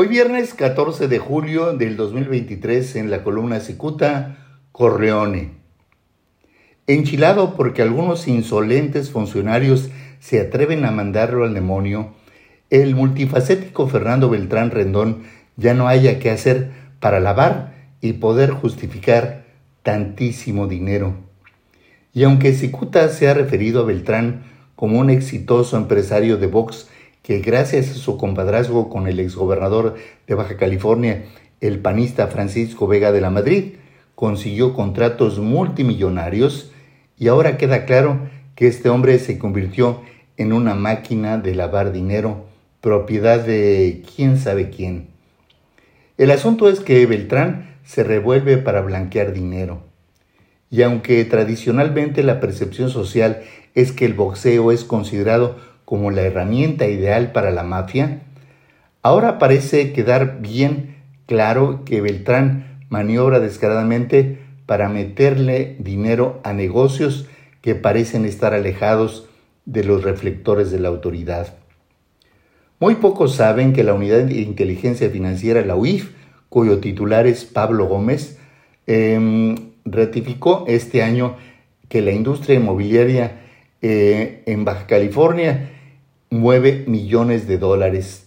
Hoy viernes 14 de julio del 2023 en la columna Cicuta, Corleone. Enchilado porque algunos insolentes funcionarios se atreven a mandarlo al demonio, el multifacético Fernando Beltrán Rendón ya no haya que hacer para lavar y poder justificar tantísimo dinero. Y aunque Cicuta se ha referido a Beltrán como un exitoso empresario de Vox que gracias a su compadrazgo con el exgobernador de Baja California, el panista Francisco Vega de la Madrid, consiguió contratos multimillonarios y ahora queda claro que este hombre se convirtió en una máquina de lavar dinero, propiedad de quién sabe quién. El asunto es que Beltrán se revuelve para blanquear dinero. Y aunque tradicionalmente la percepción social es que el boxeo es considerado como la herramienta ideal para la mafia, ahora parece quedar bien claro que Beltrán maniobra descaradamente para meterle dinero a negocios que parecen estar alejados de los reflectores de la autoridad. Muy pocos saben que la Unidad de Inteligencia Financiera, la UIF, cuyo titular es Pablo Gómez, em, ratificó este año que la industria inmobiliaria eh, en Baja California 9 millones de dólares,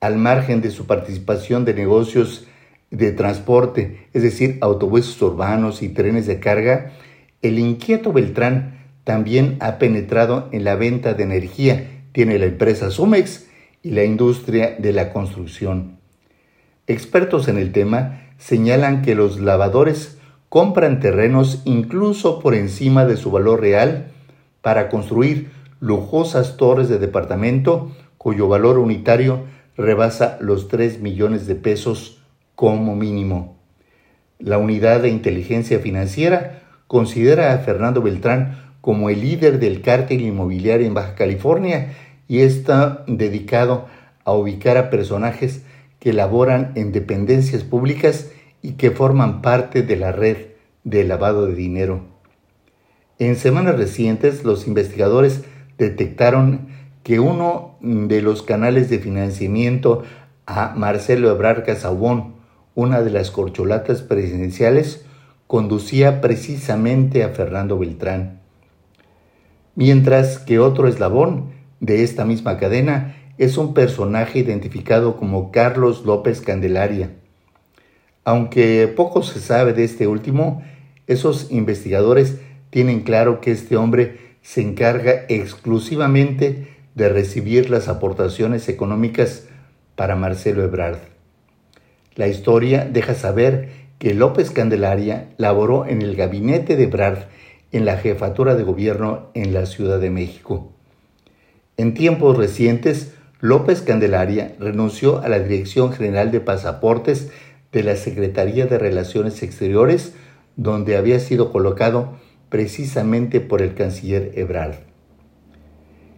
al margen de su participación de negocios de transporte, es decir, autobuses urbanos y trenes de carga, el inquieto Beltrán también ha penetrado en la venta de energía. Tiene la empresa Sumex y la industria de la construcción. Expertos en el tema señalan que los lavadores compran terrenos incluso por encima de su valor real para construir lujosas torres de departamento cuyo valor unitario rebasa los 3 millones de pesos como mínimo. La unidad de inteligencia financiera considera a Fernando Beltrán como el líder del cártel inmobiliario en Baja California y está dedicado a ubicar a personajes que laboran en dependencias públicas y que forman parte de la red de lavado de dinero. En semanas recientes, los investigadores detectaron que uno de los canales de financiamiento a Marcelo Ebrard Casabón, una de las corcholatas presidenciales, conducía precisamente a Fernando Beltrán. Mientras que otro eslabón de esta misma cadena es un personaje identificado como Carlos López Candelaria. Aunque poco se sabe de este último, esos investigadores tienen claro que este hombre se encarga exclusivamente de recibir las aportaciones económicas para Marcelo Ebrard. La historia deja saber que López Candelaria laboró en el gabinete de Ebrard en la jefatura de gobierno en la Ciudad de México. En tiempos recientes, López Candelaria renunció a la Dirección General de Pasaportes de la Secretaría de Relaciones Exteriores, donde había sido colocado precisamente por el canciller Ebrard.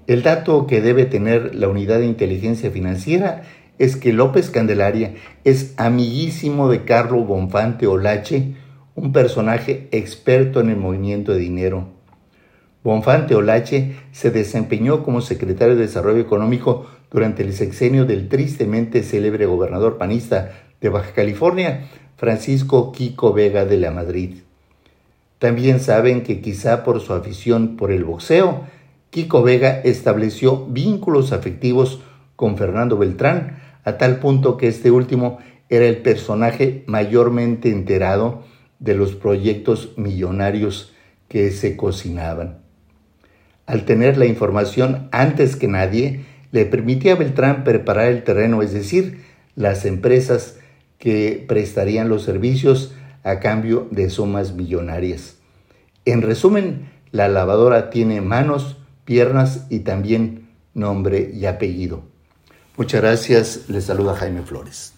El dato que debe tener la unidad de inteligencia financiera es que López Candelaria es amiguísimo de Carlo Bonfante Olache, un personaje experto en el movimiento de dinero. Bonfante Olache se desempeñó como secretario de Desarrollo Económico durante el sexenio del tristemente célebre gobernador panista de Baja California, Francisco Quico Vega de la Madrid. También saben que quizá por su afición por el boxeo, Kiko Vega estableció vínculos afectivos con Fernando Beltrán, a tal punto que este último era el personaje mayormente enterado de los proyectos millonarios que se cocinaban. Al tener la información antes que nadie, le permitía a Beltrán preparar el terreno, es decir, las empresas que prestarían los servicios a cambio de sumas millonarias. En resumen, la lavadora tiene manos, piernas y también nombre y apellido. Muchas gracias, les saluda Jaime Flores.